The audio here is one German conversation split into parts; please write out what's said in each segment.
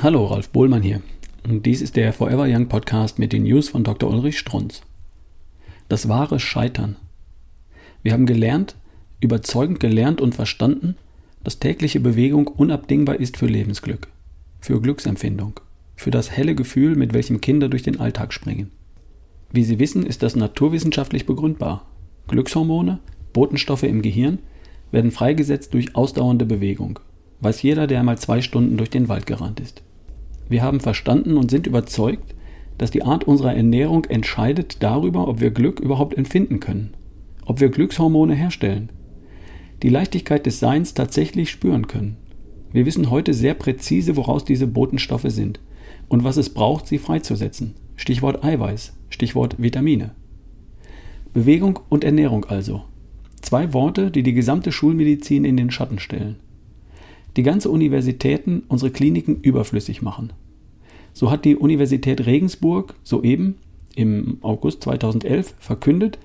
Hallo, Ralf Bohlmann hier. Und dies ist der Forever Young Podcast mit den News von Dr. Ulrich Strunz. Das wahre Scheitern. Wir haben gelernt, überzeugend gelernt und verstanden, dass tägliche Bewegung unabdingbar ist für Lebensglück, für Glücksempfindung, für das helle Gefühl, mit welchem Kinder durch den Alltag springen. Wie Sie wissen, ist das naturwissenschaftlich begründbar. Glückshormone, Botenstoffe im Gehirn, werden freigesetzt durch ausdauernde Bewegung. Weiß jeder, der einmal zwei Stunden durch den Wald gerannt ist. Wir haben verstanden und sind überzeugt, dass die Art unserer Ernährung entscheidet darüber, ob wir Glück überhaupt empfinden können, ob wir Glückshormone herstellen, die Leichtigkeit des Seins tatsächlich spüren können. Wir wissen heute sehr präzise, woraus diese Botenstoffe sind und was es braucht, sie freizusetzen. Stichwort Eiweiß, Stichwort Vitamine. Bewegung und Ernährung also. Zwei Worte, die die gesamte Schulmedizin in den Schatten stellen die ganze Universitäten unsere Kliniken überflüssig machen. So hat die Universität Regensburg soeben im August 2011 verkündet,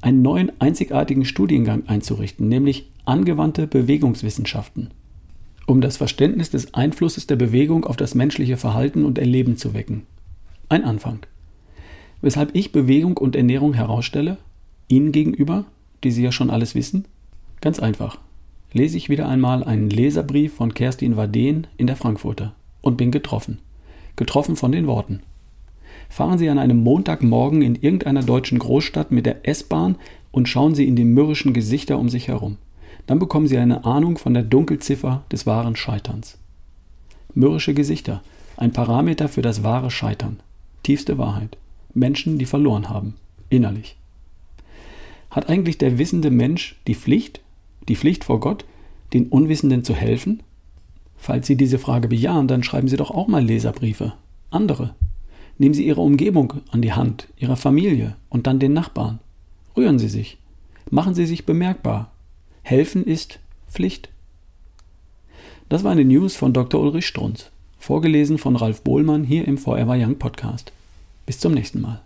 einen neuen einzigartigen Studiengang einzurichten, nämlich angewandte Bewegungswissenschaften, um das Verständnis des Einflusses der Bewegung auf das menschliche Verhalten und Erleben zu wecken. Ein Anfang. Weshalb ich Bewegung und Ernährung herausstelle, Ihnen gegenüber, die Sie ja schon alles wissen? Ganz einfach lese ich wieder einmal einen Leserbrief von Kerstin Waden in der Frankfurter und bin getroffen. Getroffen von den Worten. Fahren Sie an einem Montagmorgen in irgendeiner deutschen Großstadt mit der S-Bahn und schauen Sie in die mürrischen Gesichter um sich herum. Dann bekommen Sie eine Ahnung von der Dunkelziffer des wahren Scheiterns. Mürrische Gesichter, ein Parameter für das wahre Scheitern. Tiefste Wahrheit. Menschen, die verloren haben, innerlich. Hat eigentlich der wissende Mensch die Pflicht, die Pflicht vor Gott, den Unwissenden zu helfen? Falls Sie diese Frage bejahen, dann schreiben Sie doch auch mal Leserbriefe. Andere. Nehmen Sie Ihre Umgebung an die Hand, Ihre Familie und dann den Nachbarn. Rühren Sie sich. Machen Sie sich bemerkbar. Helfen ist Pflicht. Das war eine News von Dr. Ulrich Strunz, vorgelesen von Ralf Bohlmann hier im Forever Young Podcast. Bis zum nächsten Mal.